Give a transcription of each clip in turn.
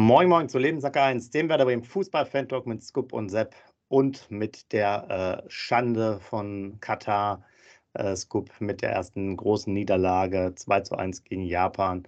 Moin Moin zu Lebenssacker 1, dem Werder Bremen Fußball-Fan-Talk mit Scoop und Sepp und mit der äh, Schande von Katar, äh, Scoop mit der ersten großen Niederlage 2 zu 1 gegen Japan.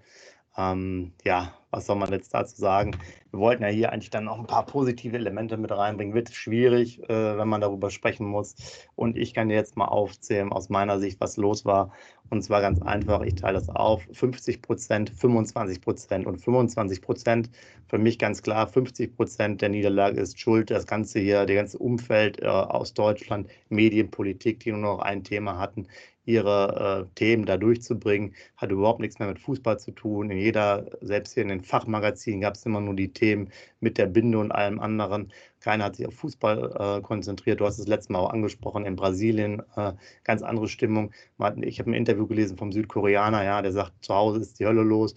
Ähm, ja, was soll man jetzt dazu sagen? Wir wollten ja hier eigentlich dann noch ein paar positive Elemente mit reinbringen. Wird schwierig, äh, wenn man darüber sprechen muss. Und ich kann dir jetzt mal aufzählen, aus meiner Sicht, was los war. Und zwar ganz einfach, ich teile das auf. 50 Prozent, 25 Prozent und 25 Prozent. Für mich ganz klar, 50 Prozent der Niederlage ist schuld. Das Ganze hier, das ganze Umfeld äh, aus Deutschland, Medienpolitik, die nur noch ein Thema hatten ihre äh, Themen da durchzubringen. Hat überhaupt nichts mehr mit Fußball zu tun. In jeder, selbst hier in den Fachmagazinen gab es immer nur die Themen mit der Binde und allem anderen. Keiner hat sich auf Fußball äh, konzentriert. Du hast es letztes Mal auch angesprochen, in Brasilien äh, ganz andere Stimmung. Ich habe ein Interview gelesen vom Südkoreaner, ja, der sagt, zu Hause ist die Hölle los.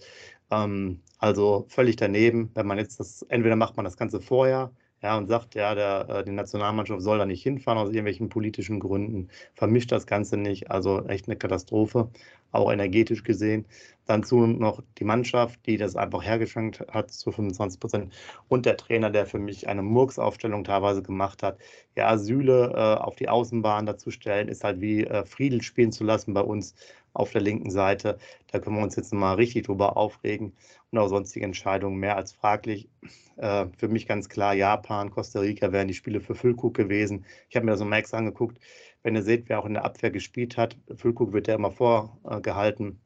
Ähm, also völlig daneben, wenn man jetzt das, entweder macht man das Ganze vorher, ja, und sagt, ja, der, äh, die Nationalmannschaft soll da nicht hinfahren aus irgendwelchen politischen Gründen, vermischt das Ganze nicht, also echt eine Katastrophe, auch energetisch gesehen. Dann zu noch die Mannschaft, die das einfach hergeschenkt hat zu 25 Prozent und der Trainer, der für mich eine Murksaufstellung teilweise gemacht hat. Ja, Süle äh, auf die Außenbahn dazu stellen, ist halt wie äh, Friedel spielen zu lassen bei uns auf der linken Seite. Da können wir uns jetzt mal richtig drüber aufregen und auch sonstige Entscheidungen mehr als fraglich. Äh, für mich ganz klar, Japan, Costa Rica wären die Spiele für Füllkrug gewesen. Ich habe mir das so Max angeguckt. Wenn ihr seht, wer auch in der Abwehr gespielt hat, Füllkrug wird ja immer vorgehalten.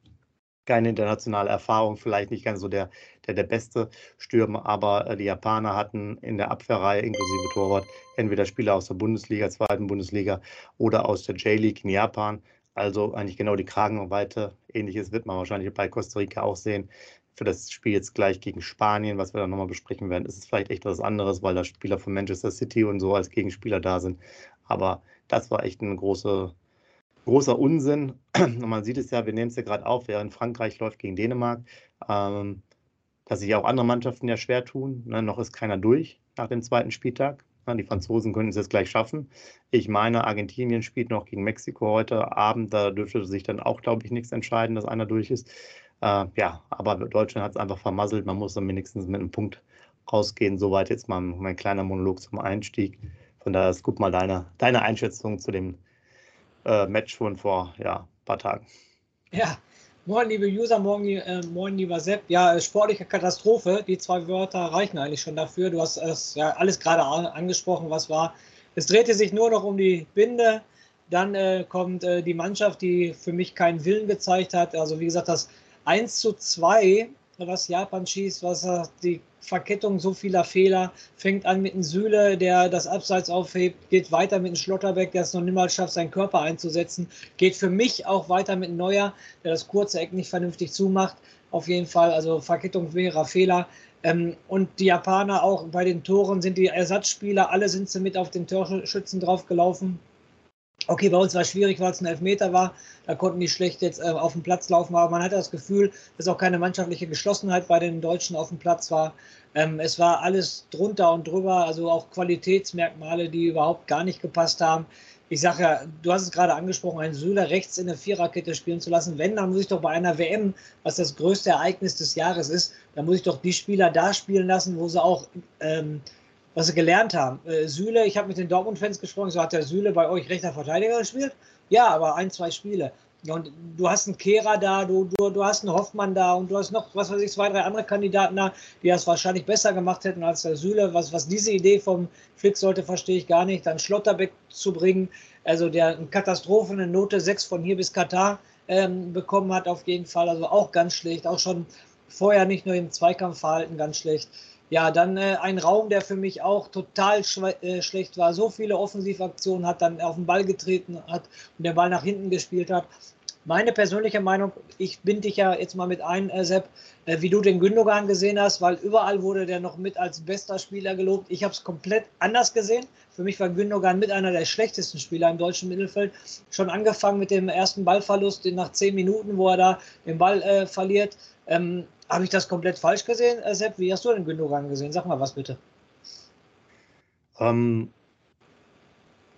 Keine internationale Erfahrung, vielleicht nicht ganz so der, der, der beste Stürmer, aber äh, die Japaner hatten in der Abwehrreihe inklusive Torwart entweder Spieler aus der Bundesliga, zweiten Bundesliga oder aus der J-League in Japan. Also eigentlich genau die Kragenweite. Ähnliches wird man wahrscheinlich bei Costa Rica auch sehen. Für das Spiel jetzt gleich gegen Spanien, was wir dann nochmal besprechen werden, ist es vielleicht echt was anderes, weil da Spieler von Manchester City und so als Gegenspieler da sind. Aber das war echt ein große, großer Unsinn. Und man sieht es ja, wir nehmen es ja gerade auf, während Frankreich läuft gegen Dänemark, ähm, dass sich auch andere Mannschaften ja schwer tun. Ne, noch ist keiner durch nach dem zweiten Spieltag. Die Franzosen können es jetzt gleich schaffen. Ich meine, Argentinien spielt noch gegen Mexiko heute Abend. Da dürfte sich dann auch, glaube ich, nichts entscheiden, dass einer durch ist. Äh, ja, aber Deutschland hat es einfach vermasselt. Man muss dann wenigstens mit einem Punkt rausgehen. Soweit jetzt mal mein kleiner Monolog zum Einstieg. Von daher ist gut mal deine, deine Einschätzung zu dem äh, Match von vor ja, ein paar Tagen. Ja, Moin, liebe User, moin, äh, moin, lieber Sepp. Ja, äh, sportliche Katastrophe, die zwei Wörter reichen eigentlich schon dafür. Du hast es ja alles gerade angesprochen, was war. Es drehte sich nur noch um die Binde. Dann äh, kommt äh, die Mannschaft, die für mich keinen Willen gezeigt hat. Also, wie gesagt, das 1 zu 2 was Japan schießt, was die Verkettung so vieler Fehler, fängt an mit einem Süle, der das Abseits aufhebt, geht weiter mit einem Schlotterbeck, der es noch niemals schafft, seinen Körper einzusetzen, geht für mich auch weiter mit einem Neuer, der das kurze Eck nicht vernünftig zumacht. Auf jeden Fall, also Verkettung mehrerer Fehler. Ähm, und die Japaner auch bei den Toren sind die Ersatzspieler, alle sind sie mit auf den Torschützen drauf gelaufen. Okay, bei uns war es schwierig, weil es ein Elfmeter war. Da konnten die schlecht jetzt äh, auf dem Platz laufen. Aber man hatte das Gefühl, dass auch keine mannschaftliche Geschlossenheit bei den Deutschen auf dem Platz war. Ähm, es war alles drunter und drüber, also auch Qualitätsmerkmale, die überhaupt gar nicht gepasst haben. Ich sage ja, du hast es gerade angesprochen, einen Süler rechts in der Viererkette spielen zu lassen. Wenn, dann muss ich doch bei einer WM, was das größte Ereignis des Jahres ist, dann muss ich doch die Spieler da spielen lassen, wo sie auch ähm, was sie gelernt haben. Äh, Süle, ich habe mit den Dortmund-Fans gesprochen, so hat der Süle bei euch rechter Verteidiger gespielt? Ja, aber ein, zwei Spiele. Und du hast einen Kehrer da, du, du, du hast einen Hoffmann da und du hast noch, was weiß ich, zwei, drei andere Kandidaten da, die das wahrscheinlich besser gemacht hätten als der Süle. Was, was diese Idee vom Flick sollte, verstehe ich gar nicht. Dann Schlotterbeck zu bringen, also der eine Katastrophe, eine Note 6 von hier bis Katar ähm, bekommen hat, auf jeden Fall. Also auch ganz schlecht. Auch schon vorher nicht nur im Zweikampfverhalten ganz schlecht. Ja, dann äh, ein Raum, der für mich auch total äh, schlecht war. So viele Offensivaktionen hat, dann auf den Ball getreten hat und der Ball nach hinten gespielt hat. Meine persönliche Meinung, ich binde dich ja jetzt mal mit ein, äh, Sepp, äh, wie du den Gündogan gesehen hast, weil überall wurde der noch mit als bester Spieler gelobt. Ich habe es komplett anders gesehen. Für mich war Gündogan mit einer der schlechtesten Spieler im deutschen Mittelfeld. Schon angefangen mit dem ersten Ballverlust nach zehn Minuten, wo er da den Ball äh, verliert. Ähm, habe ich das komplett falsch gesehen, äh, Sepp? Wie hast du den Gündogan gesehen? Sag mal was bitte. Ähm,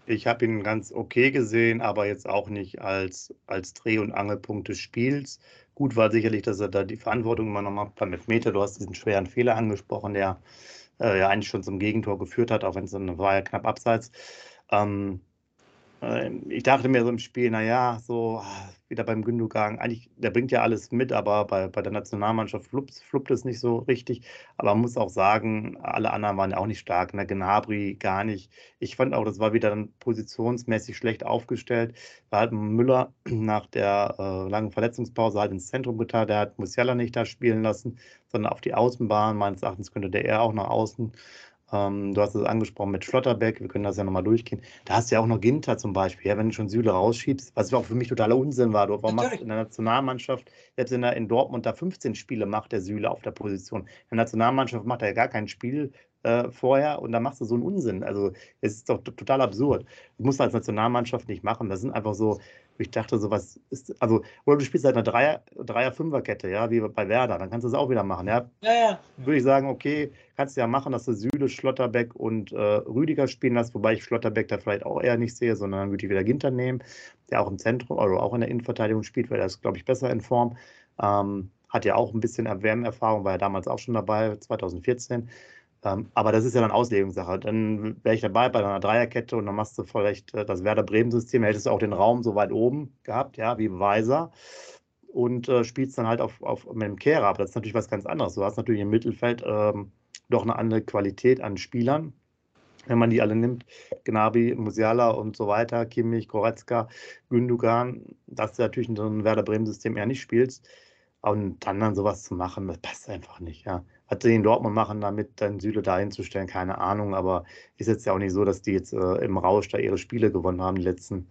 ich habe ihn ganz okay gesehen, aber jetzt auch nicht als, als Dreh- und Angelpunkt des Spiels. Gut war sicherlich, dass er da die Verantwortung immer noch macht beim Elfmeter. Du hast diesen schweren Fehler angesprochen, der äh, ja eigentlich schon zum Gegentor geführt hat, auch wenn es dann war ja knapp abseits. Ähm, äh, ich dachte mir so im Spiel, naja, so wieder beim Gündogan, eigentlich, der bringt ja alles mit, aber bei, bei der Nationalmannschaft fluppt, fluppt es nicht so richtig. Aber man muss auch sagen, alle anderen waren ja auch nicht stark. Ne? Gnabry gar nicht. Ich fand auch, das war wieder dann positionsmäßig schlecht aufgestellt. War halt Müller nach der äh, langen Verletzungspause halt ins Zentrum getan. Der hat Musiala nicht da spielen lassen, sondern auf die Außenbahn. Meines Erachtens könnte der eher auch nach außen. Ähm, du hast es angesprochen mit Schlotterbeck, wir können das ja nochmal durchgehen. Da hast du ja auch noch Ginter zum Beispiel, ja, wenn du schon Süle rausschiebst, was auch für mich totaler Unsinn war. Du, warum macht in der Nationalmannschaft, jetzt in, der, in Dortmund da 15 Spiele macht der Süle auf der Position. In der Nationalmannschaft macht er ja gar kein Spiel äh, vorher und dann machst du so einen Unsinn. Also es ist doch total absurd. Das musst du als Nationalmannschaft nicht machen. Das sind einfach so, ich dachte, so was ist, also, oder du spielst halt eine Dreier-, Dreier-Fünfer-Kette, ja, wie bei Werder, dann kannst du es auch wieder machen, ja. Ja, ja. Würde ich sagen, okay, kannst du ja machen, dass du Süle, Schlotterbeck und äh, Rüdiger spielen lässt, wobei ich Schlotterbeck da vielleicht auch eher nicht sehe, sondern dann würde ich wieder Ginter nehmen, der auch im Zentrum, oder also auch in der Innenverteidigung spielt, weil er ist, glaube ich, besser in Form. Ähm, hat ja auch ein bisschen Erwärmerfahrung, war ja damals auch schon dabei, 2014. Ähm, aber das ist ja dann Auslegungssache. Dann wäre ich dabei bei einer Dreierkette und dann machst du vielleicht äh, das Werder-Bremen-System, hättest du auch den Raum so weit oben gehabt, ja, wie Weiser und äh, spielst dann halt auf, auf, mit dem Kehrer. Aber das ist natürlich was ganz anderes. Du hast natürlich im Mittelfeld ähm, doch eine andere Qualität an Spielern, wenn man die alle nimmt. Gnabry, Musiala und so weiter, Kimmich, Goretzka, Gündogan, dass du natürlich in so einem Werder-Bremen-System eher nicht spielst. Und dann dann sowas zu machen, das passt einfach nicht, ja. Was sie in Dortmund machen, damit dann Süle da hinzustellen, keine Ahnung, aber ist jetzt ja auch nicht so, dass die jetzt äh, im Rausch da ihre Spiele gewonnen haben, die letzten,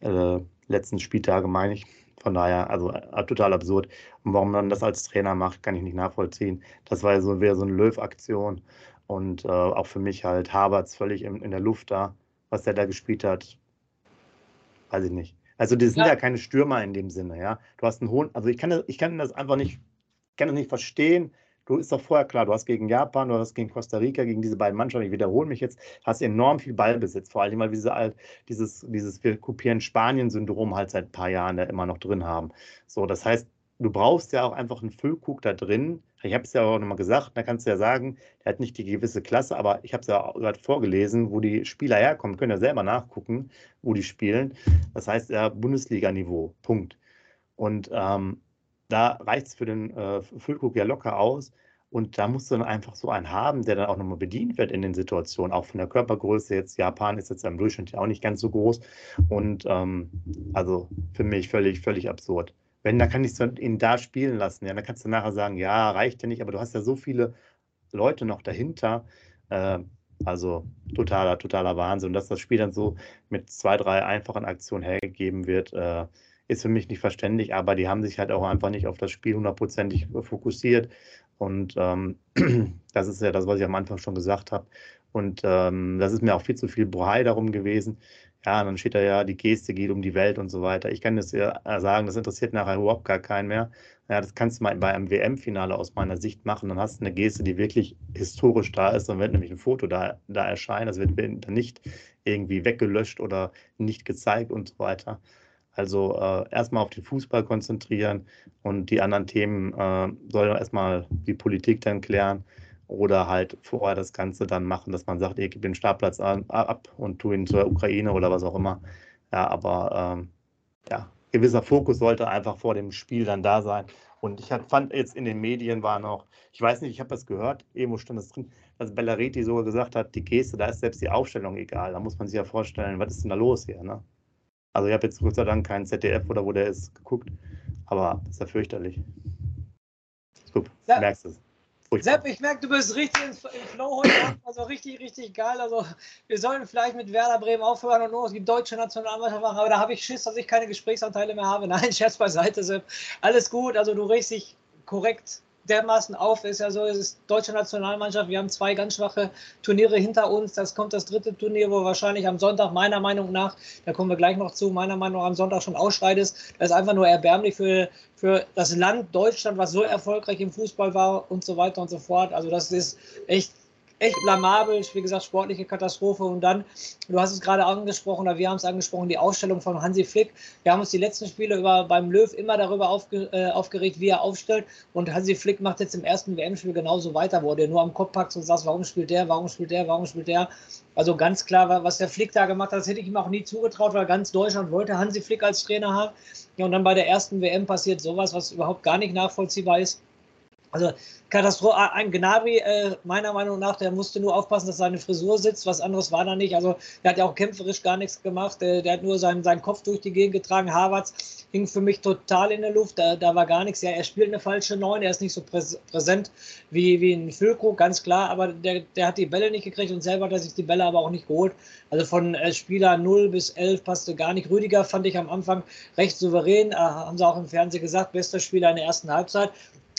äh, letzten Spieltage, meine ich. Von daher, also äh, total absurd. Und warum man das als Trainer macht, kann ich nicht nachvollziehen. Das war ja so wieder so eine Löw-Aktion. Und äh, auch für mich halt Havertz völlig in, in der Luft da, was der da gespielt hat, weiß ich nicht. Also die sind ja. ja keine Stürmer in dem Sinne, ja. Du hast einen hohen, also ich kann das, ich kann das einfach nicht, kann das nicht verstehen, Du ist doch vorher klar, du hast gegen Japan, du hast gegen Costa Rica, gegen diese beiden Mannschaften, ich wiederhole mich jetzt, hast enorm viel Ballbesitz, vor allem, weil wir diese, dieses, dieses wir kopieren Spanien-Syndrom halt seit ein paar Jahren da immer noch drin haben. So, das heißt, du brauchst ja auch einfach einen Füllkrug da drin. Ich habe es ja auch nochmal gesagt, da kannst du ja sagen, der hat nicht die gewisse Klasse, aber ich habe es ja gerade vorgelesen, wo die Spieler herkommen, können ja selber nachgucken, wo die spielen. Das heißt ja Bundesliga-Niveau, Punkt. Und ähm, da reicht es für den äh, Füllkrug ja locker aus. Und da musst du dann einfach so einen haben, der dann auch nochmal bedient wird in den Situationen, auch von der Körpergröße. Jetzt Japan ist jetzt im Durchschnitt ja auch nicht ganz so groß. Und ähm, also für mich völlig, völlig absurd. Wenn, dann kann ich ihn da spielen lassen. Ja, dann kannst du nachher sagen, ja, reicht ja nicht, aber du hast ja so viele Leute noch dahinter. Äh, also totaler, totaler Wahnsinn. Dass das Spiel dann so mit zwei, drei einfachen Aktionen hergegeben wird, äh, ist für mich nicht verständlich, aber die haben sich halt auch einfach nicht auf das Spiel hundertprozentig fokussiert. Und ähm, das ist ja das, was ich am Anfang schon gesagt habe. Und ähm, das ist mir auch viel zu viel Bohai darum gewesen. Ja, dann steht da ja, die Geste geht um die Welt und so weiter. Ich kann das ja sagen, das interessiert nachher überhaupt gar keinen mehr. Ja, das kannst du mal bei einem WM-Finale aus meiner Sicht machen. Dann hast du eine Geste, die wirklich historisch da ist. Dann wird nämlich ein Foto da, da erscheinen. Das wird nicht irgendwie weggelöscht oder nicht gezeigt und so weiter. Also äh, erstmal auf den Fußball konzentrieren und die anderen Themen äh, soll erstmal die Politik dann klären oder halt vorher das Ganze dann machen, dass man sagt, ich gebe den Startplatz an, ab und tue ihn zur Ukraine oder was auch immer. Ja, aber ähm, ja, gewisser Fokus sollte einfach vor dem Spiel dann da sein. Und ich fand jetzt in den Medien war noch, ich weiß nicht, ich habe das gehört, irgendwo stand das drin, dass Bellaretti sogar gesagt hat, die Geste, da ist selbst die Aufstellung egal. Da muss man sich ja vorstellen, was ist denn da los hier, ne? Also ich habe jetzt Gott sei Dank keinen ZDF oder wo der ist geguckt, aber das ist ja fürchterlich. Super, ja. merkst es. Furchtbar. Sepp, ich merke, du bist richtig im Flow heute Also richtig, richtig geil. Also wir sollen vielleicht mit Werder Bremen aufhören und nur die deutsche Nationalmannschaft machen, aber da habe ich Schiss, dass ich keine Gesprächsanteile mehr habe. Nein, Scherz beiseite, Sepp. Alles gut. Also du regst dich korrekt dermaßen auf. Ist ja so, es ist deutsche Nationalmannschaft. Wir haben zwei ganz schwache Turniere hinter uns. Das kommt das dritte Turnier, wo wahrscheinlich am Sonntag, meiner Meinung nach, da kommen wir gleich noch zu, meiner Meinung nach am Sonntag schon ausscheidest. Das ist einfach nur erbärmlich für, für das Land Deutschland, was so erfolgreich im Fußball war und so weiter und so fort. Also das ist echt echt blamabel, wie gesagt, sportliche Katastrophe. Und dann, du hast es gerade angesprochen, oder wir haben es angesprochen, die Ausstellung von Hansi Flick. Wir haben uns die letzten Spiele über, beim Löw immer darüber aufge, äh, aufgeregt, wie er aufstellt. Und Hansi Flick macht jetzt im ersten WM-Spiel genauso weiter, wo er nur am Kopf packt und sagt, warum spielt der, warum spielt der, warum spielt der. Also ganz klar, was der Flick da gemacht hat, das hätte ich ihm auch nie zugetraut, weil ganz Deutschland wollte Hansi Flick als Trainer haben. Ja, und dann bei der ersten WM passiert sowas, was überhaupt gar nicht nachvollziehbar ist. Also Katastrophe, ah, ein Gnabry, äh, meiner Meinung nach, der musste nur aufpassen, dass seine Frisur sitzt, was anderes war da nicht. Also der hat ja auch kämpferisch gar nichts gemacht, der, der hat nur seinen, seinen Kopf durch die Gegend getragen. Havertz hing für mich total in der Luft, da, da war gar nichts. Ja, er spielt eine falsche Neun, er ist nicht so präsent wie, wie ein Füllkrug, ganz klar, aber der, der hat die Bälle nicht gekriegt und selber hat er sich die Bälle aber auch nicht geholt. Also von äh, Spieler 0 bis 11 passte gar nicht. Rüdiger fand ich am Anfang recht souverän, äh, haben sie auch im Fernsehen gesagt, bester Spieler in der ersten Halbzeit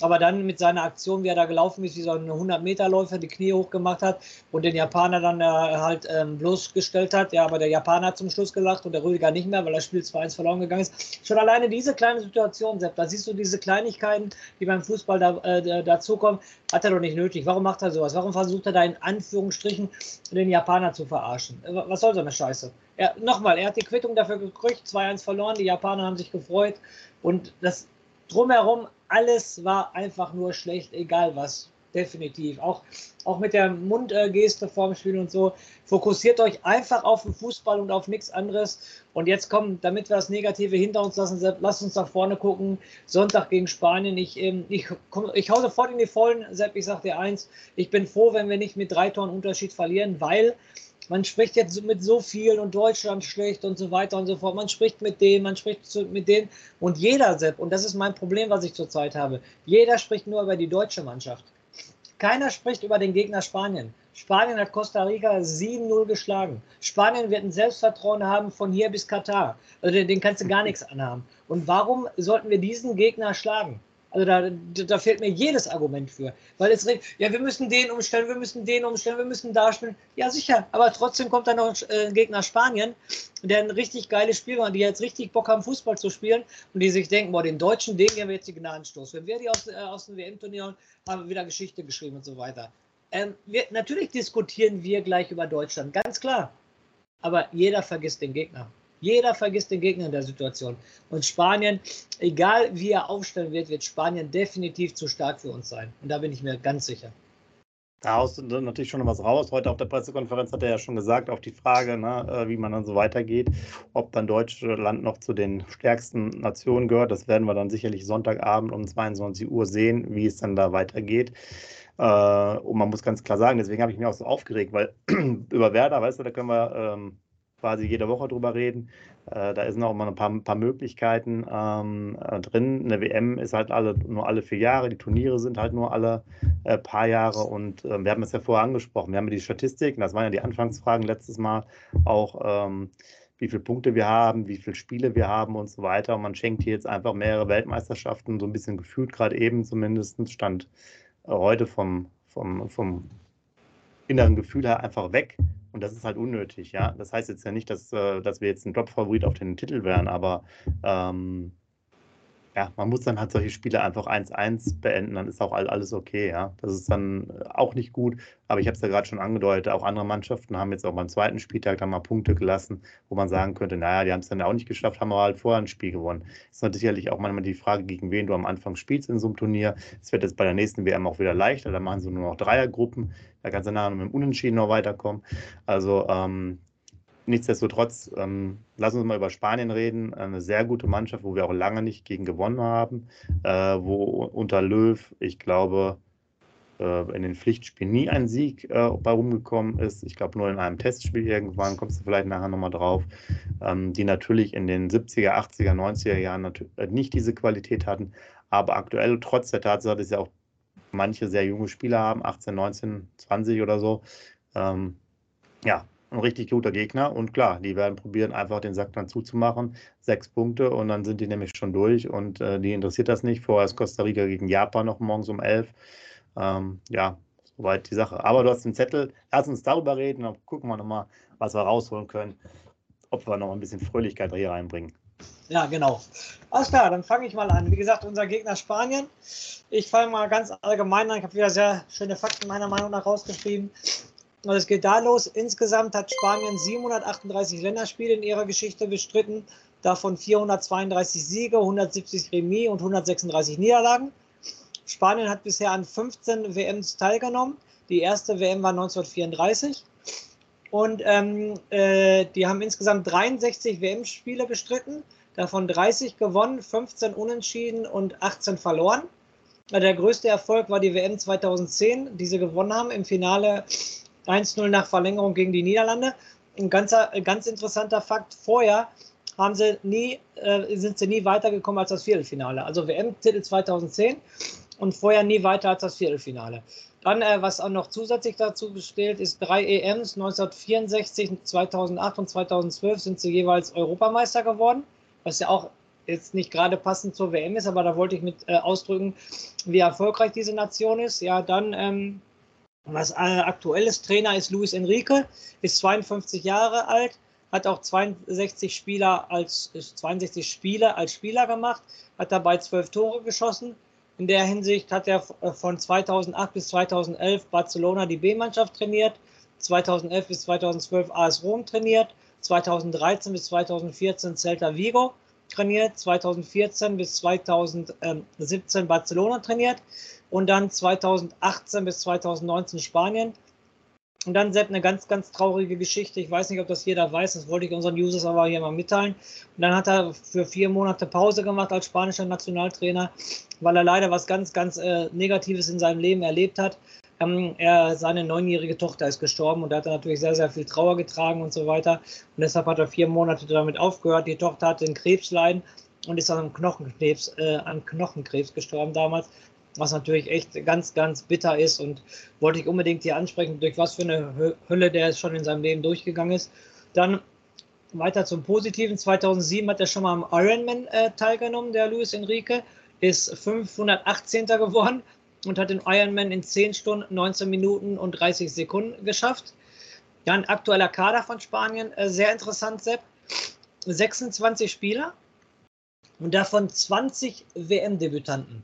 aber dann mit seiner Aktion, wie er da gelaufen ist, wie so ein 100-Meter-Läufer, die Knie hochgemacht hat und den Japaner dann äh, halt ähm, bloßgestellt hat. Ja, aber der Japaner hat zum Schluss gelacht und der Rüdiger nicht mehr, weil das Spiel 2-1 verloren gegangen ist. Schon alleine diese kleine Situation, Sepp, da siehst du diese Kleinigkeiten, die beim Fußball da, äh, dazukommen, hat er doch nicht nötig. Warum macht er sowas? Warum versucht er da in Anführungsstrichen den Japaner zu verarschen? Äh, was soll so eine Scheiße? Nochmal, er hat die Quittung dafür gekriegt, 2-1 verloren, die Japaner haben sich gefreut und das drumherum alles war einfach nur schlecht, egal was. Definitiv. Auch, auch mit der Mundgeste vorm Spiel und so. Fokussiert euch einfach auf den Fußball und auf nichts anderes. Und jetzt kommt, damit wir das Negative hinter uns lassen, lasst uns nach vorne gucken. Sonntag gegen Spanien. Ich, ähm, ich, komm, ich hau sofort in die Vollen, Sepp, ich sag dir eins. Ich bin froh, wenn wir nicht mit drei Toren Unterschied verlieren, weil man spricht jetzt mit so vielen und Deutschland schlecht und so weiter und so fort. Man spricht mit dem, man spricht mit denen und jeder, Sepp, und das ist mein Problem, was ich zurzeit habe, jeder spricht nur über die deutsche Mannschaft. Keiner spricht über den Gegner Spanien. Spanien hat Costa Rica 7-0 geschlagen. Spanien wird ein Selbstvertrauen haben von hier bis Katar. Also den, den kannst du gar nichts anhaben. Und warum sollten wir diesen Gegner schlagen? Also da, da fehlt mir jedes Argument für. Weil es ja, wir müssen den umstellen, wir müssen den umstellen, wir müssen da spielen. Ja, sicher. Aber trotzdem kommt dann noch ein äh, Gegner Spanien, der ein richtig geiles Spiel macht, die jetzt richtig Bock haben, Fußball zu spielen und die sich denken, boah, den Deutschen, den geben wir jetzt die Gnadenstoß. Wenn wir die aus, äh, aus dem WM-Turnier haben, wir wieder Geschichte geschrieben und so weiter. Ähm, wir, natürlich diskutieren wir gleich über Deutschland, ganz klar. Aber jeder vergisst den Gegner. Jeder vergisst den Gegner in der Situation. Und Spanien, egal wie er aufstellen wird, wird Spanien definitiv zu stark für uns sein. Und da bin ich mir ganz sicher. Da haust du natürlich schon noch was raus. Heute auf der Pressekonferenz hat er ja schon gesagt, auf die Frage, ne, äh, wie man dann so weitergeht, ob dann Deutschland noch zu den stärksten Nationen gehört. Das werden wir dann sicherlich Sonntagabend um 22 Uhr sehen, wie es dann da weitergeht. Äh, und man muss ganz klar sagen, deswegen habe ich mich auch so aufgeregt, weil über Werder, weißt du, da können wir ähm, quasi jede Woche drüber reden. Äh, da sind auch immer ein paar, ein paar Möglichkeiten ähm, äh, drin. Eine WM ist halt alle, nur alle vier Jahre, die Turniere sind halt nur alle äh, paar Jahre und äh, wir haben es ja vorher angesprochen. Wir haben ja die Statistiken, das waren ja die Anfangsfragen letztes Mal auch. Ähm, wie viele Punkte wir haben, wie viele Spiele wir haben und so weiter. Und man schenkt hier jetzt einfach mehrere Weltmeisterschaften, so ein bisschen gefühlt gerade eben zumindest, stand äh, heute vom, vom, vom inneren Gefühl her einfach weg. Und das ist halt unnötig, ja. Das heißt jetzt ja nicht, dass, äh, dass wir jetzt ein Top-Favorit auf den Titel wären, aber ähm, ja, man muss dann halt solche Spiele einfach 1-1 beenden, dann ist auch alles okay, ja. Das ist dann auch nicht gut, aber ich habe es ja gerade schon angedeutet, auch andere Mannschaften haben jetzt auch beim zweiten Spieltag dann mal Punkte gelassen, wo man sagen könnte, naja, die haben es dann auch nicht geschafft, haben aber halt vorher ein Spiel gewonnen. Das ist sicherlich auch manchmal die Frage, gegen wen du am Anfang spielst in so einem Turnier. Es wird jetzt bei der nächsten WM auch wieder leichter, da machen sie nur noch Dreiergruppen, da kannst du nachher mit dem Unentschieden noch weiterkommen. Also, ähm, nichtsdestotrotz, ähm, lass uns mal über Spanien reden. Eine sehr gute Mannschaft, wo wir auch lange nicht gegen gewonnen haben, äh, wo unter Löw, ich glaube, äh, in den Pflichtspielen nie ein Sieg äh, bei rumgekommen ist. Ich glaube, nur in einem Testspiel irgendwann, kommst du vielleicht nachher nochmal drauf, ähm, die natürlich in den 70er, 80er, 90er Jahren äh, nicht diese Qualität hatten, aber aktuell trotz der Tatsache, dass ja auch manche sehr junge Spieler haben, 18, 19, 20 oder so, ähm, ja, ein richtig guter Gegner. Und klar, die werden probieren, einfach den Sack dann zuzumachen. Sechs Punkte und dann sind die nämlich schon durch und äh, die interessiert das nicht. Vorher ist Costa Rica gegen Japan noch morgens um elf. Ähm, ja, soweit die Sache. Aber du hast den Zettel, lass uns darüber reden, dann gucken wir nochmal, was wir rausholen können, ob wir noch ein bisschen Fröhlichkeit hier reinbringen. Ja, genau. Alles klar, dann fange ich mal an. Wie gesagt, unser Gegner Spanien. Ich fange mal ganz allgemein an. Ich habe wieder sehr schöne Fakten meiner Meinung nach rausgeschrieben. Also es geht da los. Insgesamt hat Spanien 738 Länderspiele in ihrer Geschichte bestritten, davon 432 Siege, 170 Remis und 136 Niederlagen. Spanien hat bisher an 15 WMs teilgenommen. Die erste WM war 1934. Und ähm, äh, die haben insgesamt 63 WM-Spiele bestritten, davon 30 gewonnen, 15 unentschieden und 18 verloren. Der größte Erfolg war die WM 2010, die sie gewonnen haben im Finale 1-0 nach Verlängerung gegen die Niederlande. Ein ganzer, ganz interessanter Fakt: Vorher haben sie nie, äh, sind sie nie weitergekommen als das Viertelfinale. Also WM-Titel 2010 und vorher nie weiter als das Viertelfinale. Dann, äh, was auch noch zusätzlich dazu besteht, ist drei EMs. 1964, 2008 und 2012 sind sie jeweils Europameister geworden, was ja auch jetzt nicht gerade passend zur WM ist, aber da wollte ich mit äh, ausdrücken, wie erfolgreich diese Nation ist. Ja, dann, ähm, was äh, aktuelles Trainer ist Luis Enrique, ist 52 Jahre alt, hat auch 62 Spieler als 62 Spiele als Spieler gemacht, hat dabei zwölf Tore geschossen, in der Hinsicht hat er äh, von 2008 bis 2011 Barcelona die B-Mannschaft trainiert, 2011 bis 2012 AS Rom trainiert, 2013 bis 2014 Celta Vigo trainiert, 2014 bis 2017 Barcelona trainiert und dann 2018 bis 2019 Spanien und dann Sepp eine ganz, ganz traurige Geschichte. Ich weiß nicht, ob das jeder weiß, das wollte ich unseren Users aber hier mal mitteilen. Und dann hat er für vier Monate Pause gemacht als spanischer Nationaltrainer, weil er leider was ganz, ganz äh, Negatives in seinem Leben erlebt hat. Ähm, er, seine neunjährige Tochter ist gestorben und da hat er natürlich sehr, sehr viel Trauer getragen und so weiter. Und deshalb hat er vier Monate damit aufgehört. Die Tochter hatte den Krebsleiden und ist an Knochenkrebs, äh, an Knochenkrebs gestorben damals was natürlich echt ganz, ganz bitter ist und wollte ich unbedingt hier ansprechen, durch was für eine Hölle der schon in seinem Leben durchgegangen ist. Dann weiter zum Positiven. 2007 hat er schon mal am Ironman äh, teilgenommen, der Luis Enrique, ist 518. geworden und hat den Ironman in 10 Stunden, 19 Minuten und 30 Sekunden geschafft. Dann aktueller Kader von Spanien, äh, sehr interessant, Sepp. 26 Spieler und davon 20 WM-Debütanten.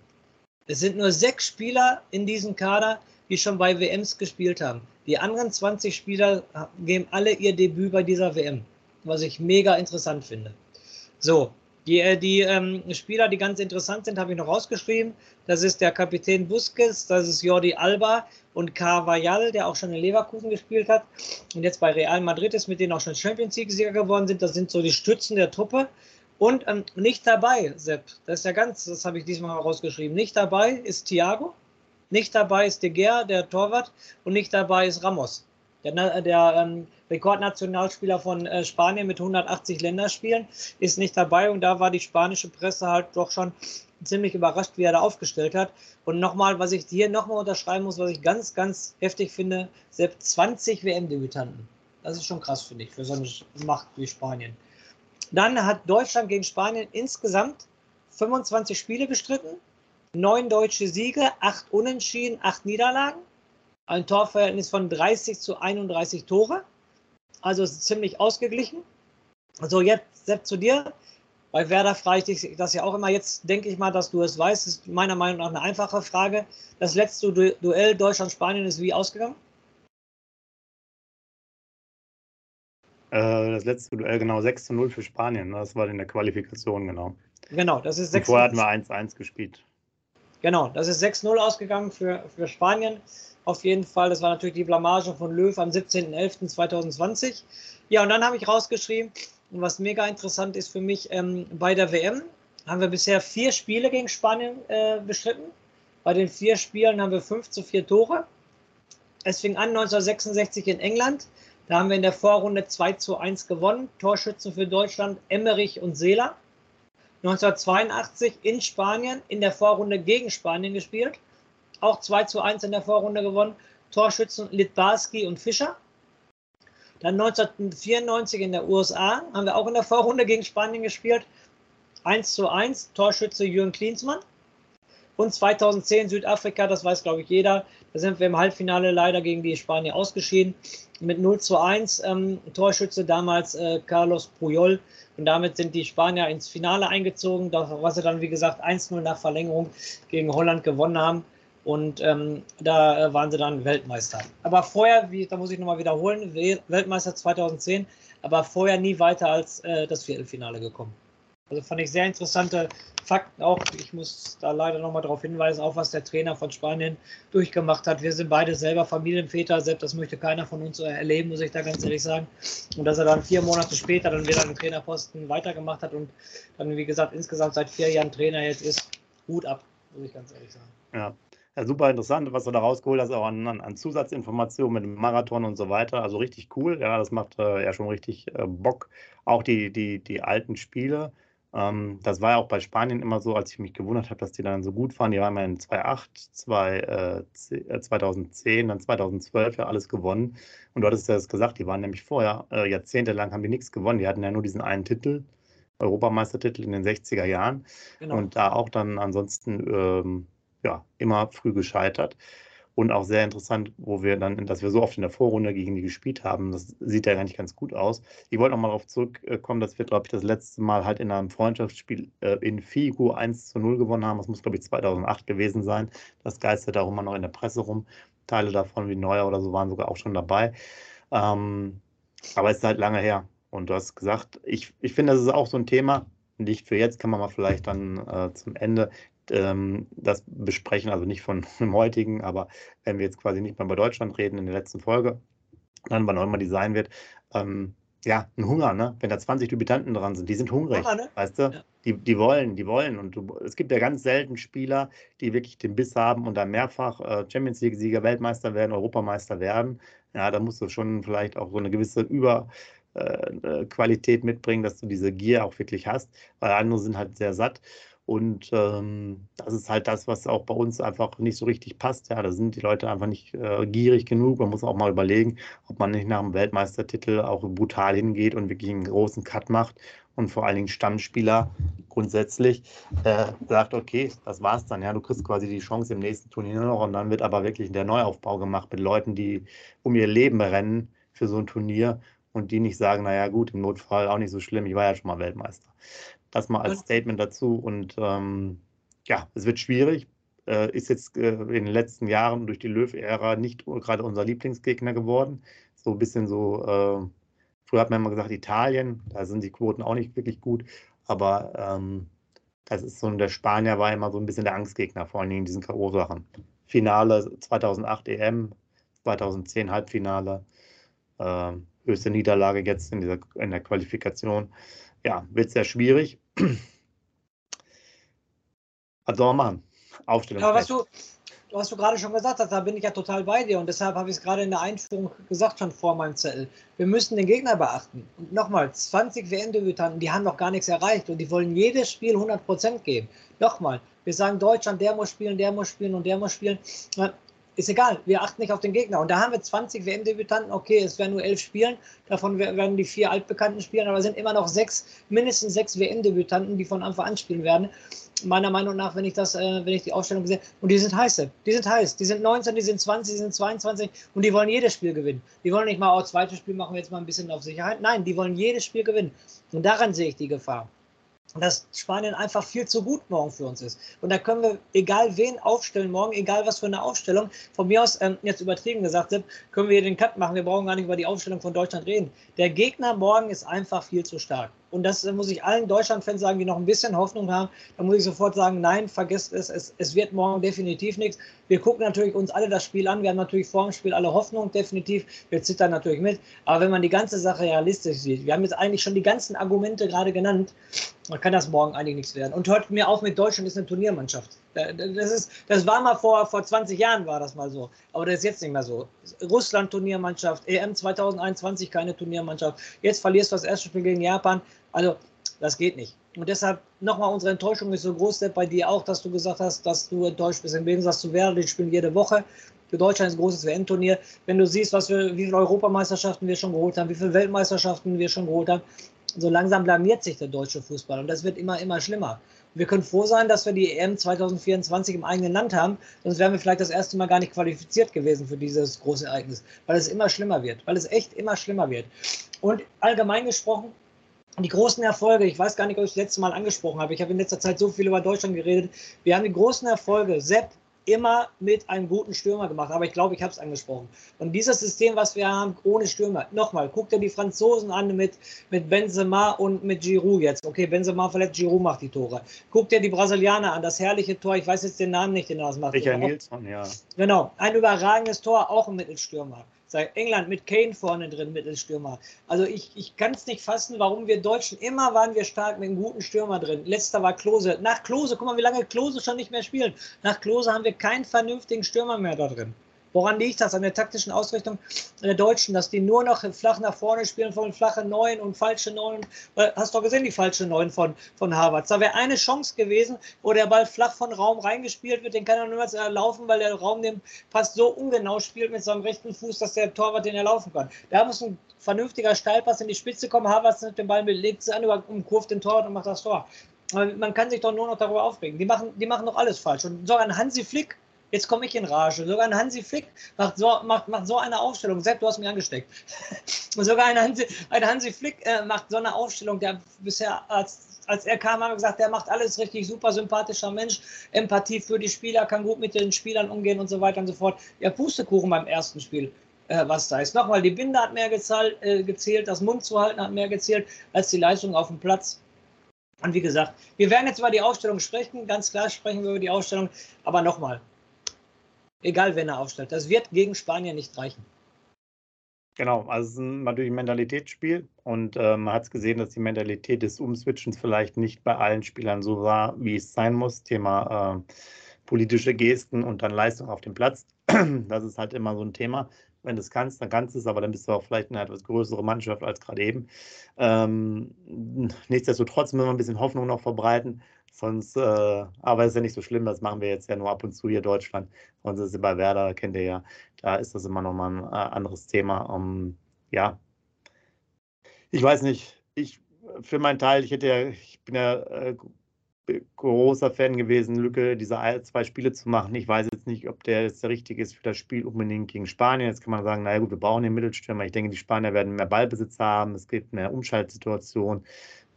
Es sind nur sechs Spieler in diesem Kader, die schon bei WMs gespielt haben. Die anderen 20 Spieler geben alle ihr Debüt bei dieser WM, was ich mega interessant finde. So, die, äh, die ähm, Spieler, die ganz interessant sind, habe ich noch rausgeschrieben. Das ist der Kapitän Busquets, das ist Jordi Alba und Carvajal, der auch schon in Leverkusen gespielt hat und jetzt bei Real Madrid ist, mit denen auch schon Champions League-Sieger geworden sind. Das sind so die Stützen der Truppe. Und ähm, nicht dabei, Sepp, das ist ja ganz, das habe ich diesmal rausgeschrieben, nicht dabei ist Thiago, nicht dabei ist De Gea, der Torwart, und nicht dabei ist Ramos, der, der ähm, Rekordnationalspieler von äh, Spanien mit 180 Länderspielen, ist nicht dabei und da war die spanische Presse halt doch schon ziemlich überrascht, wie er da aufgestellt hat. Und nochmal, was ich hier nochmal unterschreiben muss, was ich ganz, ganz heftig finde, selbst 20 WM-Debütanten. Das ist schon krass, finde ich, für so eine Macht wie Spanien. Dann hat Deutschland gegen Spanien insgesamt 25 Spiele bestritten, neun deutsche Siege, acht Unentschieden, acht Niederlagen, ein Torverhältnis von 30 zu 31 Tore. Also ziemlich ausgeglichen. Also jetzt, Sepp, zu dir. Bei Werder frage ich dich das ja auch immer. Jetzt denke ich mal, dass du es weißt. Das ist meiner Meinung nach eine einfache Frage. Das letzte Duell Deutschland-Spanien ist wie ausgegangen? Äh, das letzte Duell, genau, 6 zu 0 für Spanien. Das war in der Qualifikation, genau. Genau, das ist 6 Vorher hatten wir 1-1 gespielt. Genau, das ist 6-0 ausgegangen für, für Spanien. Auf jeden Fall, das war natürlich die Blamage von Löw am 17.11.2020. Ja, und dann habe ich rausgeschrieben, was mega interessant ist für mich, ähm, bei der WM haben wir bisher vier Spiele gegen Spanien äh, bestritten. Bei den vier Spielen haben wir 5 zu 4 Tore. Es fing an 1966 in England. Da haben wir in der Vorrunde 2 zu 1 gewonnen. Torschützen für Deutschland Emmerich und Seeler. 1982 in Spanien in der Vorrunde gegen Spanien gespielt. Auch 2 zu 1 in der Vorrunde gewonnen. Torschützen Litbarski und Fischer. Dann 1994 in der USA haben wir auch in der Vorrunde gegen Spanien gespielt. 1 zu 1, Torschütze Jürgen Klinsmann. Und 2010 Südafrika, das weiß glaube ich jeder, da sind wir im Halbfinale leider gegen die Spanier ausgeschieden. Mit 0 zu 1, ähm, Torschütze damals äh, Carlos Puyol. Und damit sind die Spanier ins Finale eingezogen, was sie dann, wie gesagt, 1-0 nach Verlängerung gegen Holland gewonnen haben. Und ähm, da äh, waren sie dann Weltmeister. Aber vorher, wie, da muss ich nochmal wiederholen, Weltmeister 2010, aber vorher nie weiter als äh, das Viertelfinale gekommen. Also fand ich sehr interessante Fakten auch. Ich muss da leider nochmal darauf hinweisen, auch was der Trainer von Spanien durchgemacht hat. Wir sind beide selber Familienväter, selbst das möchte keiner von uns erleben, muss ich da ganz ehrlich sagen. Und dass er dann vier Monate später dann wieder den Trainerposten weitergemacht hat und dann, wie gesagt, insgesamt seit vier Jahren Trainer jetzt ist, Hut ab, muss ich ganz ehrlich sagen. Ja, super interessant, was du da rausgeholt hast, auch an, an, Zusatzinformationen mit dem Marathon und so weiter. Also richtig cool. Ja, das macht äh, ja schon richtig äh, Bock. Auch die, die, die alten Spiele. Ähm, das war ja auch bei Spanien immer so, als ich mich gewundert habe, dass die dann so gut waren. Die waren ja in 2008, 2, äh, 2010, dann 2012 ja alles gewonnen. Und du hattest ja das gesagt, die waren nämlich vorher, äh, jahrzehntelang haben die nichts gewonnen. Die hatten ja nur diesen einen Titel. Europameistertitel in den 60er Jahren genau. und da auch dann ansonsten ähm, ja, immer früh gescheitert. Und auch sehr interessant, wo wir dann, dass wir so oft in der Vorrunde gegen die gespielt haben. Das sieht ja nicht ganz gut aus. Ich wollte noch mal darauf zurückkommen, dass wir, glaube ich, das letzte Mal halt in einem Freundschaftsspiel äh, in Figu 1 zu 0 gewonnen haben. Das muss, glaube ich, 2008 gewesen sein. Das geistert darum immer noch in der Presse rum. Teile davon wie Neuer oder so waren sogar auch schon dabei. Ähm, aber es ist halt lange her. Und du hast gesagt, ich, ich finde, das ist auch so ein Thema, nicht für jetzt, kann man mal vielleicht dann äh, zum Ende ähm, das besprechen, also nicht von dem heutigen, aber wenn wir jetzt quasi nicht mehr bei Deutschland reden in der letzten Folge, dann wann auch immer die sein wird, ähm, ja, ein Hunger, ne? Wenn da 20 Debütanten dran sind, die sind hungrig, Hunger, ne? weißt du? Ja. Die, die wollen, die wollen. Und du, es gibt ja ganz selten Spieler, die wirklich den Biss haben und dann mehrfach äh, Champions League-Sieger, Weltmeister werden, Europameister werden. Ja, da musst du schon vielleicht auch so eine gewisse Überqualität äh, mitbringen, dass du diese Gier auch wirklich hast, weil andere sind halt sehr satt. Und ähm, das ist halt das, was auch bei uns einfach nicht so richtig passt. Ja, da sind die Leute einfach nicht äh, gierig genug. Man muss auch mal überlegen, ob man nicht nach dem Weltmeistertitel auch brutal hingeht und wirklich einen großen Cut macht und vor allen Dingen Stammspieler grundsätzlich äh, sagt, okay, das war's dann. Ja, du kriegst quasi die Chance im nächsten Turnier noch und dann wird aber wirklich der Neuaufbau gemacht mit Leuten, die um ihr Leben rennen für so ein Turnier und die nicht sagen, naja gut, im Notfall auch nicht so schlimm, ich war ja schon mal Weltmeister. Das mal als Statement dazu. Und ähm, ja, es wird schwierig. Äh, ist jetzt äh, in den letzten Jahren durch die Löw-Ära nicht gerade unser Lieblingsgegner geworden. So ein bisschen so, äh, früher hat man immer gesagt, Italien, da sind die Quoten auch nicht wirklich gut. Aber ähm, das ist so, der Spanier war immer so ein bisschen der Angstgegner, vor allen Dingen in diesen K.O.-Sachen. Finale 2008 EM, 2010 Halbfinale, äh, höchste Niederlage jetzt in, dieser, in der Qualifikation ja, wird sehr schwierig. Was soll man machen? Aufstellung. Ja, was du, was du gerade schon gesagt hast, da bin ich ja total bei dir und deshalb habe ich es gerade in der Einführung gesagt, schon vor meinem Zettel. Wir müssen den Gegner beachten. Und nochmal, 20 WM-Debütanten, die haben noch gar nichts erreicht und die wollen jedes Spiel 100% geben. Nochmal, wir sagen Deutschland, der muss spielen, der muss spielen und der muss spielen ist egal, wir achten nicht auf den Gegner. Und da haben wir 20 WM-Debütanten, okay, es werden nur elf spielen, davon werden die vier Altbekannten spielen, aber es sind immer noch sechs, mindestens sechs WM-Debütanten, die von Anfang an spielen werden. Meiner Meinung nach, wenn ich das, äh, wenn ich die Aufstellung sehe, und die sind heiße, die sind heiß, die sind 19, die sind 20, die sind 22 und die wollen jedes Spiel gewinnen. Die wollen nicht mal, oh, zweites Spiel machen wir jetzt mal ein bisschen auf Sicherheit. Nein, die wollen jedes Spiel gewinnen. Und daran sehe ich die Gefahr. Dass Spanien einfach viel zu gut morgen für uns ist. Und da können wir, egal wen aufstellen morgen, egal was für eine Aufstellung, von mir aus, ähm, jetzt übertrieben gesagt, können wir hier den Cut machen. Wir brauchen gar nicht über die Aufstellung von Deutschland reden. Der Gegner morgen ist einfach viel zu stark. Und das muss ich allen Deutschland-Fans sagen, die noch ein bisschen Hoffnung haben. Da muss ich sofort sagen, nein, vergesst es, es, es wird morgen definitiv nichts. Wir gucken natürlich uns alle das Spiel an. Wir haben natürlich vor dem Spiel alle Hoffnung, definitiv. Wir zittern natürlich mit. Aber wenn man die ganze Sache realistisch sieht, wir haben jetzt eigentlich schon die ganzen Argumente gerade genannt, dann kann das morgen eigentlich nichts werden. Und hört mir auf mit Deutschland ist eine Turniermannschaft. Das, ist, das war mal vor, vor 20 Jahren war das mal so. Aber das ist jetzt nicht mehr so. Russland Turniermannschaft, EM 2021 keine Turniermannschaft. Jetzt verlierst du das erste Spiel gegen Japan. Also, das geht nicht. Und deshalb nochmal, unsere Enttäuschung ist so groß, bei dir auch, dass du gesagt hast, dass du enttäuscht bist. Im Gegensatz zu Werder, die spielen jede Woche. Für Deutschland ist ein großes WM-Turnier. Wenn du siehst, was wir, wie viele Europameisterschaften wir schon geholt haben, wie viele Weltmeisterschaften wir schon geholt haben, so langsam blamiert sich der deutsche Fußball. Und das wird immer, immer schlimmer. wir können froh sein, dass wir die EM 2024 im eigenen Land haben, sonst wären wir vielleicht das erste Mal gar nicht qualifiziert gewesen für dieses große Ereignis, weil es immer schlimmer wird, weil es echt immer schlimmer wird. Und allgemein gesprochen, die großen Erfolge, ich weiß gar nicht, ob ich das letzte Mal angesprochen habe, ich habe in letzter Zeit so viel über Deutschland geredet, wir haben die großen Erfolge, Sepp, immer mit einem guten Stürmer gemacht. Aber ich glaube, ich habe es angesprochen. Und dieses System, was wir haben, ohne Stürmer, nochmal, guck dir die Franzosen an mit, mit Benzema und mit Giroud jetzt. Okay, Benzema verletzt, Giroud macht die Tore. Guck dir die Brasilianer an, das herrliche Tor, ich weiß jetzt den Namen nicht, den er das macht. Richard Nilsson, ja. Genau, ein überragendes Tor, auch ein Mittelstürmer. England mit Kane vorne drin, Mittelstürmer. Also ich, ich kann es nicht fassen, warum wir Deutschen immer waren wir stark mit einem guten Stürmer drin. Letzter war Klose. Nach Klose, guck mal, wie lange Klose schon nicht mehr spielt. Nach Klose haben wir keinen vernünftigen Stürmer mehr da drin. Woran liegt das? An der taktischen Ausrichtung der Deutschen, dass die nur noch flach nach vorne spielen, von flache Neun und falsche Neun. Hast du doch gesehen, die falsche Neun von, von Harvard. Da wäre eine Chance gewesen, wo der Ball flach von Raum reingespielt wird. Den kann er äh, laufen, weil der Raum den fast so ungenau spielt mit seinem rechten Fuß, dass der Torwart den erlaufen kann. Da muss ein vernünftiger Steilpass in die Spitze kommen. Harvard nimmt den Ball mit, legt sie an, umkurvt den Torwart und macht das Tor. Man kann sich doch nur noch darüber aufregen. Die machen, die machen doch alles falsch. Und sogar ein Hansi Flick, Jetzt komme ich in Rage. Sogar ein Hansi Flick macht so, macht, macht so eine Aufstellung. Sepp, du hast mich angesteckt. Sogar ein Hansi, ein Hansi Flick äh, macht so eine Aufstellung, der bisher als, als er kam, haben wir gesagt, der macht alles richtig, super sympathischer Mensch, Empathie für die Spieler, kann gut mit den Spielern umgehen und so weiter und so fort. Ja, Pustekuchen beim ersten Spiel äh, was da ist. Nochmal, die Binde hat mehr gezahlt, äh, gezählt, das Mund zu halten hat mehr gezählt als die Leistung auf dem Platz. Und wie gesagt, wir werden jetzt über die Ausstellung sprechen, ganz klar sprechen wir über die Ausstellung, aber nochmal, Egal, wen er aufstellt. Das wird gegen Spanien nicht reichen. Genau, also es ist natürlich ein Mentalitätsspiel und äh, man hat es gesehen, dass die Mentalität des Umswitchens vielleicht nicht bei allen Spielern so war, wie es sein muss. Thema äh, politische Gesten und dann Leistung auf dem Platz. Das ist halt immer so ein Thema. Wenn du es kannst, dann kannst du es, aber dann bist du auch vielleicht eine etwas größere Mannschaft als gerade eben. Ähm, nichtsdestotrotz müssen wir ein bisschen Hoffnung noch verbreiten. Sonst, äh, aber ist ja nicht so schlimm, das machen wir jetzt ja nur ab und zu hier in Deutschland. Sonst ist es bei Werder, kennt ihr ja, da ist das immer nochmal ein äh, anderes Thema. Um, ähm, ja, ich weiß nicht, ich für meinen Teil, ich hätte ja, ich bin ja äh, großer Fan gewesen, Lücke, diese zwei Spiele zu machen. Ich weiß jetzt nicht, ob der jetzt der richtige ist für das Spiel unbedingt gegen Spanien. Jetzt kann man sagen, naja gut, wir brauchen den Mittelstürmer. Ich denke, die Spanier werden mehr Ballbesitz haben, es gibt mehr Umschaltsituationen.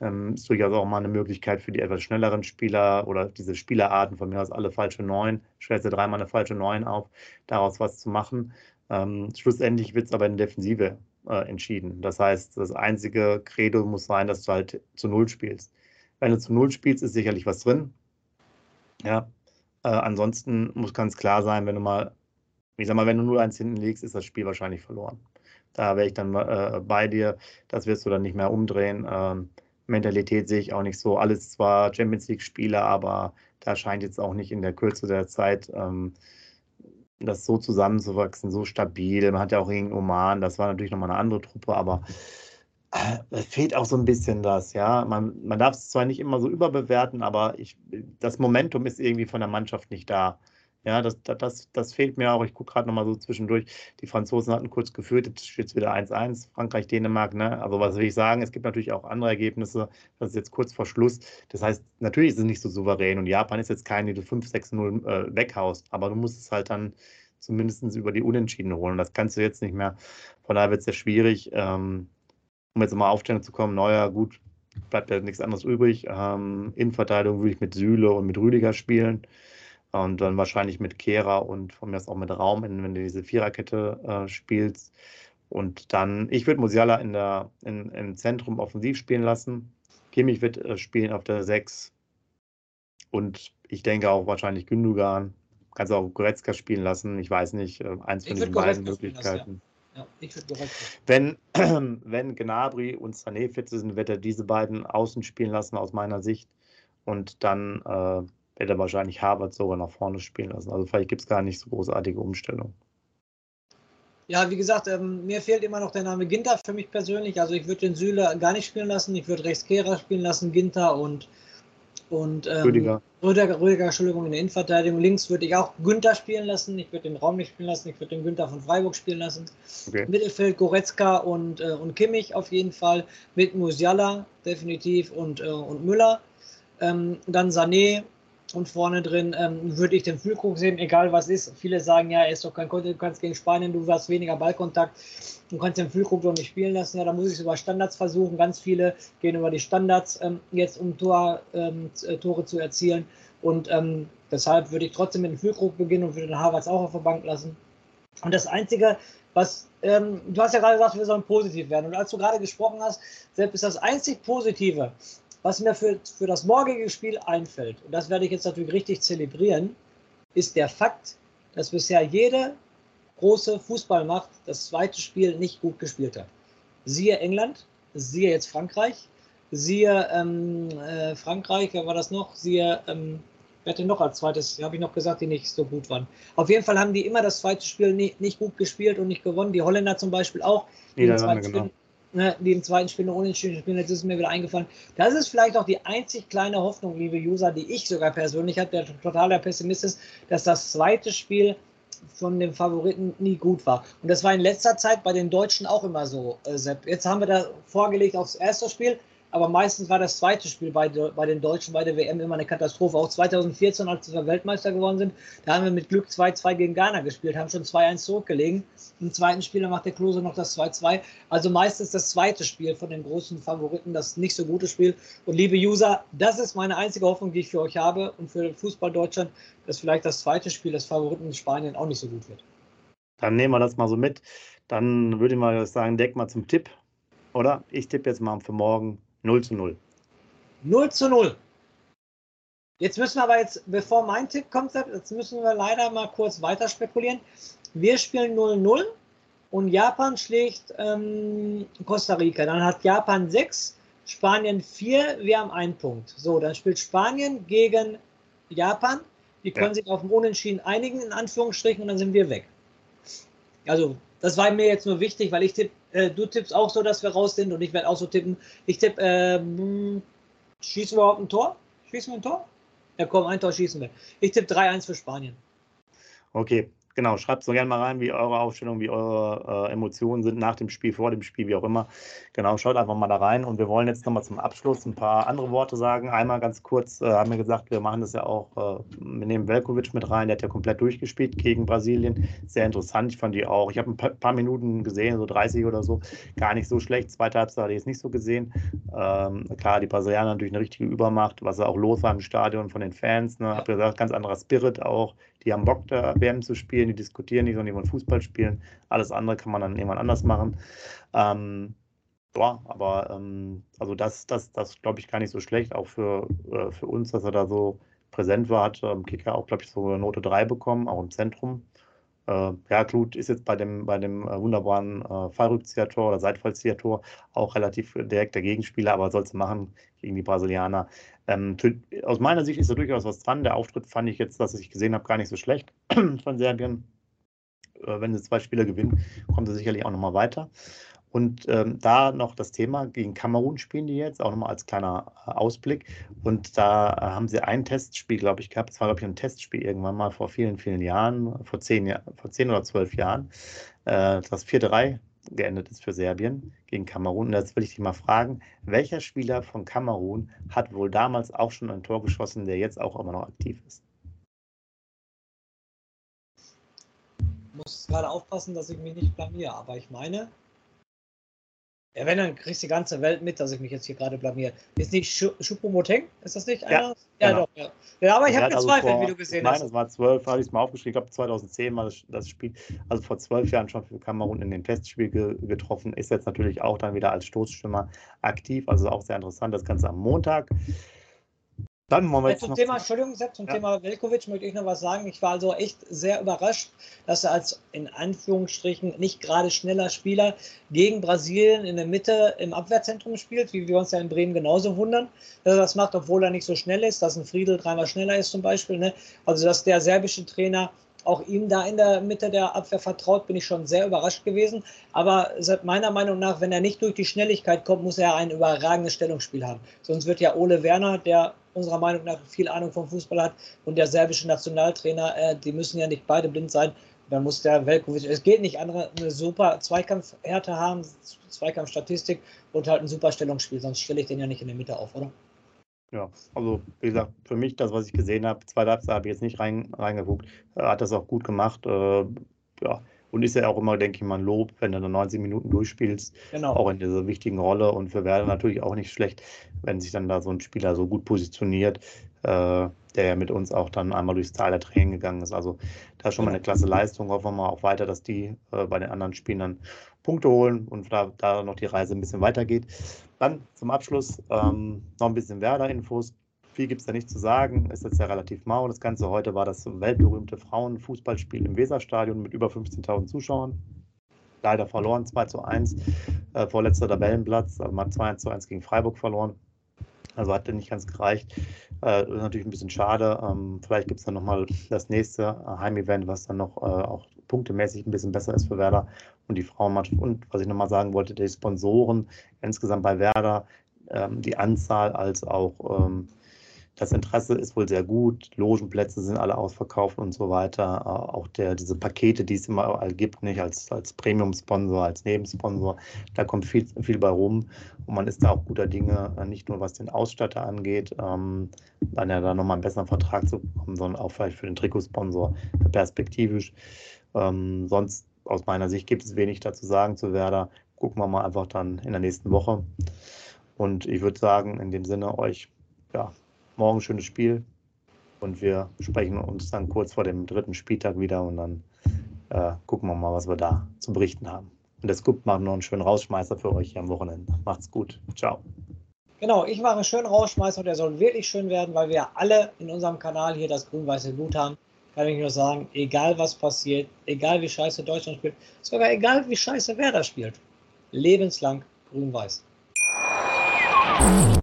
Ähm, ist durchaus auch mal eine Möglichkeit für die etwas schnelleren Spieler oder diese Spielerarten, von mir aus alle falsche Neun, stellst du dreimal eine falsche Neun auf, daraus was zu machen. Ähm, schlussendlich wird es aber in Defensive äh, entschieden. Das heißt, das einzige Credo muss sein, dass du halt zu Null spielst. Wenn du zu Null spielst, ist sicherlich was drin. Ja. Äh, ansonsten muss ganz klar sein, wenn du mal, ich sag mal, wenn du 0-1 hinten liegst, ist das Spiel wahrscheinlich verloren. Da wäre ich dann äh, bei dir. Das wirst du dann nicht mehr umdrehen. Ähm, Mentalität sehe ich auch nicht so. Alles zwar Champions League-Spieler, aber da scheint jetzt auch nicht in der Kürze der Zeit ähm, das so zusammenzuwachsen, so stabil. Man hat ja auch gegen Oman, das war natürlich nochmal eine andere Truppe, aber äh, es fehlt auch so ein bisschen das, ja. Man, man darf es zwar nicht immer so überbewerten, aber ich, das Momentum ist irgendwie von der Mannschaft nicht da. Ja, das, das, das fehlt mir auch. Ich gucke gerade nochmal so zwischendurch. Die Franzosen hatten kurz geführt, jetzt steht es wieder 1-1, Frankreich, Dänemark. Ne? Also was will ich sagen? Es gibt natürlich auch andere Ergebnisse. Das ist jetzt kurz vor Schluss. Das heißt, natürlich ist es nicht so souverän und Japan ist jetzt kein, die du 5-6-0 äh, weghaust, aber du musst es halt dann zumindest über die Unentschieden holen. Das kannst du jetzt nicht mehr. Von daher wird es sehr schwierig, ähm, um jetzt mal Aufstellung zu kommen. Neuer, gut, bleibt ja nichts anderes übrig. Ähm, Innenverteidigung würde ich mit Süle und mit Rüdiger spielen. Und dann wahrscheinlich mit Kehrer und von mir aus auch mit Raum, wenn du diese Viererkette äh, spielst. Und dann, ich würde Musiala in der, in, im Zentrum offensiv spielen lassen. Kimmich wird äh, spielen auf der 6. Und ich denke auch wahrscheinlich Gündogan. Kannst auch Goretzka spielen lassen. Ich weiß nicht, äh, eins von diesen beiden Möglichkeiten. Ja. Wenn, wenn Gnabry und Sané fit sind, wird er diese beiden außen spielen lassen, aus meiner Sicht. Und dann äh, er wahrscheinlich Harvard sogar nach vorne spielen lassen. Also vielleicht gibt es gar nicht so großartige Umstellungen. Ja, wie gesagt, ähm, mir fehlt immer noch der Name Ginter für mich persönlich. Also ich würde den Süle gar nicht spielen lassen. Ich würde rechts Kehrer spielen lassen, Ginter und, und ähm, Rüdiger. Rüdiger, Rüdiger, Entschuldigung, in der Innenverteidigung. Links würde ich auch Günther spielen lassen. Ich würde den Raum nicht spielen lassen. Ich würde den Günther von Freiburg spielen lassen. Okay. Mittelfeld Goretzka und, äh, und Kimmich auf jeden Fall. Mit Musiala definitiv und, äh, und Müller. Ähm, dann Sané, und vorne drin ähm, würde ich den Füllkrug sehen, egal was ist. Viele sagen, ja, er ist doch kein Konto, du kannst gegen Spanien, du hast weniger Ballkontakt, du kannst den Füllkrug doch nicht spielen lassen. Ja, da muss ich es über Standards versuchen. Ganz viele gehen über die Standards ähm, jetzt, um Tor, ähm, äh, Tore zu erzielen. Und ähm, deshalb würde ich trotzdem mit dem Füllkrug beginnen und würde den Harvards auch auf der Bank lassen. Und das Einzige, was, ähm, du hast ja gerade gesagt, wir sollen positiv werden. Und als du gerade gesprochen hast, selbst ist das einzig Positive, was mir für, für das morgige Spiel einfällt, und das werde ich jetzt natürlich richtig zelebrieren, ist der Fakt, dass bisher jede große Fußballmacht das zweite Spiel nicht gut gespielt hat. Siehe England, siehe jetzt Frankreich, siehe ähm, äh, Frankreich, wer war das noch? Siehe, ähm, wer hatte noch als zweites, habe ich noch gesagt, die nicht so gut waren. Auf jeden Fall haben die immer das zweite Spiel nicht, nicht gut gespielt und nicht gewonnen. Die Holländer zum Beispiel auch. Die Niederlande, genau ne, die im zweiten Spiel noch unentschieden spielen. Jetzt ist es mir wieder eingefallen. Das ist vielleicht auch die einzig kleine Hoffnung, liebe User, die ich sogar persönlich habe, der totaler Pessimist ist, dass das zweite Spiel von dem Favoriten nie gut war. Und das war in letzter Zeit bei den Deutschen auch immer so, äh, Sepp. Jetzt haben wir da vorgelegt aufs erste Spiel. Aber meistens war das zweite Spiel bei, bei den Deutschen bei der WM immer eine Katastrophe. Auch 2014, als wir Weltmeister geworden sind, da haben wir mit Glück 2-2 gegen Ghana gespielt, haben schon 2-1 zurückgelegen. Im zweiten Spiel macht der Klose noch das 2-2. Also meistens das zweite Spiel von den großen Favoriten, das nicht so gute Spiel. Und liebe User, das ist meine einzige Hoffnung, die ich für euch habe und für Fußball Deutschland, dass vielleicht das zweite Spiel des Favoriten in Spanien auch nicht so gut wird. Dann nehmen wir das mal so mit. Dann würde ich mal sagen, deck mal zum Tipp, oder? Ich tippe jetzt mal für morgen 0 zu 0. 0 zu 0. Jetzt müssen wir aber jetzt, bevor mein Tipp kommt, jetzt müssen wir leider mal kurz weiter spekulieren. Wir spielen 0-0 und Japan schlägt ähm, Costa Rica. Dann hat Japan 6, Spanien 4, wir haben einen Punkt. So, dann spielt Spanien gegen Japan. Die können ja. sich auf dem Unentschieden einigen, in Anführungsstrichen, und dann sind wir weg. Also, das war mir jetzt nur wichtig, weil ich tippe äh, du tippst auch so, dass wir raus sind und ich werde auch so tippen. Ich tippe, ähm, schießen wir überhaupt ein Tor? Schießen wir ein Tor? Ja, komm, ein Tor schießen wir. Ich tippe 3-1 für Spanien. Okay, genau, schreibt so gerne mal rein, wie eure Aufstellung, wie eure äh, Emotionen sind nach dem Spiel, vor dem Spiel, wie auch immer. Genau, schaut einfach mal da rein. Und wir wollen jetzt nochmal zum Abschluss ein paar andere Worte sagen. Einmal ganz kurz, äh, haben wir gesagt, wir machen das ja auch, äh, wir nehmen Velkovic mit rein, der hat ja komplett durchgespielt gegen Brasilien. Sehr interessant, ich fand die auch. Ich habe ein paar, paar, Minuten gesehen, so 30 oder so, gar nicht so schlecht. Zweite Halbzeit hatte ich jetzt nicht so gesehen. Ähm, klar, die Brasilianer natürlich eine richtige Übermacht, was auch los war im Stadion von den Fans. Ne? Hab gesagt, ganz anderer Spirit auch die haben Bock, da WM zu spielen, die diskutieren nicht, sondern die wollen Fußball spielen. Alles andere kann man dann irgendwann anders machen. Ähm, ja, aber ähm, also das, das, das glaube ich gar nicht so schlecht, auch für, äh, für uns, dass er da so präsent war, hat ähm, Kicker auch, glaube ich, so eine Note 3 bekommen, auch im Zentrum. Äh, ja, Klut ist jetzt bei dem, bei dem äh, wunderbaren äh, Fallrückzieher-Tor oder Seitfallzieher-Tor auch relativ direkt der Gegenspieler, aber soll es machen gegen die Brasilianer. Ähm, aus meiner Sicht ist da durchaus was dran. Der Auftritt fand ich jetzt, was ich gesehen habe, gar nicht so schlecht von Serbien. Äh, wenn sie zwei Spieler gewinnen, kommen sie sicherlich auch nochmal weiter. Und ähm, da noch das Thema, gegen Kamerun spielen die jetzt, auch nochmal als kleiner äh, Ausblick. Und da äh, haben sie ein Testspiel, glaube ich, gehabt. Das war, glaube ich, ein Testspiel irgendwann mal vor vielen, vielen Jahren, vor zehn, vor zehn oder zwölf Jahren. Äh, das 4-3 geendet ist für Serbien gegen Kamerun. Und jetzt will ich dich mal fragen, welcher Spieler von Kamerun hat wohl damals auch schon ein Tor geschossen, der jetzt auch immer noch aktiv ist? Ich muss gerade aufpassen, dass ich mich nicht blamiere, aber ich meine, Ja, wenn, dann kriegst du die ganze Welt mit, dass ich mich jetzt hier gerade blamier. Ist nicht Chupomoteng? Ist das nicht einer? Ja, ja genau. doch. Ja. ja aber ich habe also gezweifelt, vor, wie du gesehen nein, hast. es war zwölf, habe ich es mal aufgeschrieben. Ich glaube, 2010 war das, das Spiel. Also vor zwölf Jahren schon für Kamerun in dem Testspiel ge, getroffen. Ist jetzt natürlich auch dann wieder als Stoßstürmer aktiv. Also auch sehr interessant. Das Ganze am Montag. Dann wollen wir jetzt zum Thema, Entschuldigung, Sepp, zum Ja. Thema Velkovic möchte ich noch was sagen. Ich war also echt sehr überrascht, dass er als in Anführungsstrichen nicht gerade schneller Spieler gegen Brasilien in der Mitte im Abwehrzentrum spielt, wie wir uns ja in Bremen genauso wundern, dass er das macht, obwohl er nicht so schnell ist, dass ein Friedel dreimal schneller ist zum Beispiel. Ne? Also, dass der serbische Trainer auch ihm da in der Mitte der Abwehr vertraut, bin ich schon sehr überrascht gewesen. Aber seit meiner Meinung nach, wenn er nicht durch die Schnelligkeit kommt, muss er ein überragendes Stellungsspiel haben. Sonst wird ja Ole Werner, der unserer Meinung nach viel Ahnung vom Fußball hat, und der serbische Nationaltrainer, äh, die müssen ja nicht beide blind sein. Dann muss der Velkovic, es geht nicht andere, eine super Zweikampfhärte haben, Zweikampfstatistik und halt ein super Stellungsspiel, sonst stelle ich den ja nicht in der Mitte auf, oder? Ja, also wie gesagt, für mich das, was ich gesehen habe, zweite Halbzeit habe ich jetzt nicht rein, reingeguckt, hat das auch gut gemacht. Äh, ja, und ist ja auch immer, denke ich mal, ein Lob, wenn du dann 90 Minuten durchspielst, Genau. auch in dieser wichtigen Rolle. Und für Werder natürlich auch nicht schlecht, wenn sich dann da so ein Spieler so gut positioniert, äh, der ja mit uns auch dann einmal durchs Tal der Tränen gegangen ist. Also da ist schon mal eine klasse Leistung. Hoffen wir mal auch weiter, dass die äh, bei den anderen Spielen dann Punkte holen und da, da noch die Reise ein bisschen weitergeht. Dann zum Abschluss ähm, noch ein bisschen Werder-Infos. Viel gibt es da nicht zu sagen. Ist jetzt ja relativ mau. Das Ganze heute war das weltberühmte Frauenfußballspiel im Weserstadion mit über 15.000 Zuschauern. Leider verloren, 2 zu 1. Äh, vorletzter Tabellenplatz. Also man hat 2 zu 1 gegen Freiburg verloren. Also hat nicht ganz gereicht. Äh, ist natürlich ein bisschen schade. Ähm, vielleicht gibt es dann nochmal das nächste äh, Heimevent, was dann noch äh, auch punktemäßig ein bisschen besser ist für Werder und die Frauenmannschaft. Und was ich nochmal sagen wollte, die Sponsoren insgesamt bei Werder, ähm, die Anzahl als auch ähm, das Interesse ist wohl sehr gut. Logenplätze sind alle ausverkauft und so weiter. Äh, auch der, diese Pakete, die es immer gibt, nicht als, als Premium-Sponsor, als Nebensponsor, da kommt viel, viel bei rum. Und man ist da auch guter Dinge, äh, nicht nur was den Ausstatter angeht, ähm, dann ja da nochmal einen besseren Vertrag zu bekommen, sondern auch vielleicht für den Trikotsponsor perspektivisch. Ähm, sonst aus meiner Sicht gibt es wenig dazu sagen zu Werder. Gucken wir mal einfach dann in der nächsten Woche. Und ich würde sagen, in dem Sinne euch, ja, morgen schönes Spiel. Und wir sprechen uns dann kurz vor dem dritten Spieltag wieder und dann äh, gucken wir mal, was wir da zu berichten haben. Und der Scoop macht noch einen schönen Rausschmeißer für euch hier am Wochenende. Macht's gut. Ciao. Genau, ich mache einen schönen Rausschmeißer und der soll wirklich schön werden, weil wir alle in unserem Kanal hier das grün-weiße Blut haben. Kann ich nur sagen, egal was passiert, egal wie scheiße Deutschland spielt, sogar egal wie scheiße Werder spielt, lebenslang grün-weiß.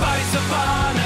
Werder Bremen, grün-weiße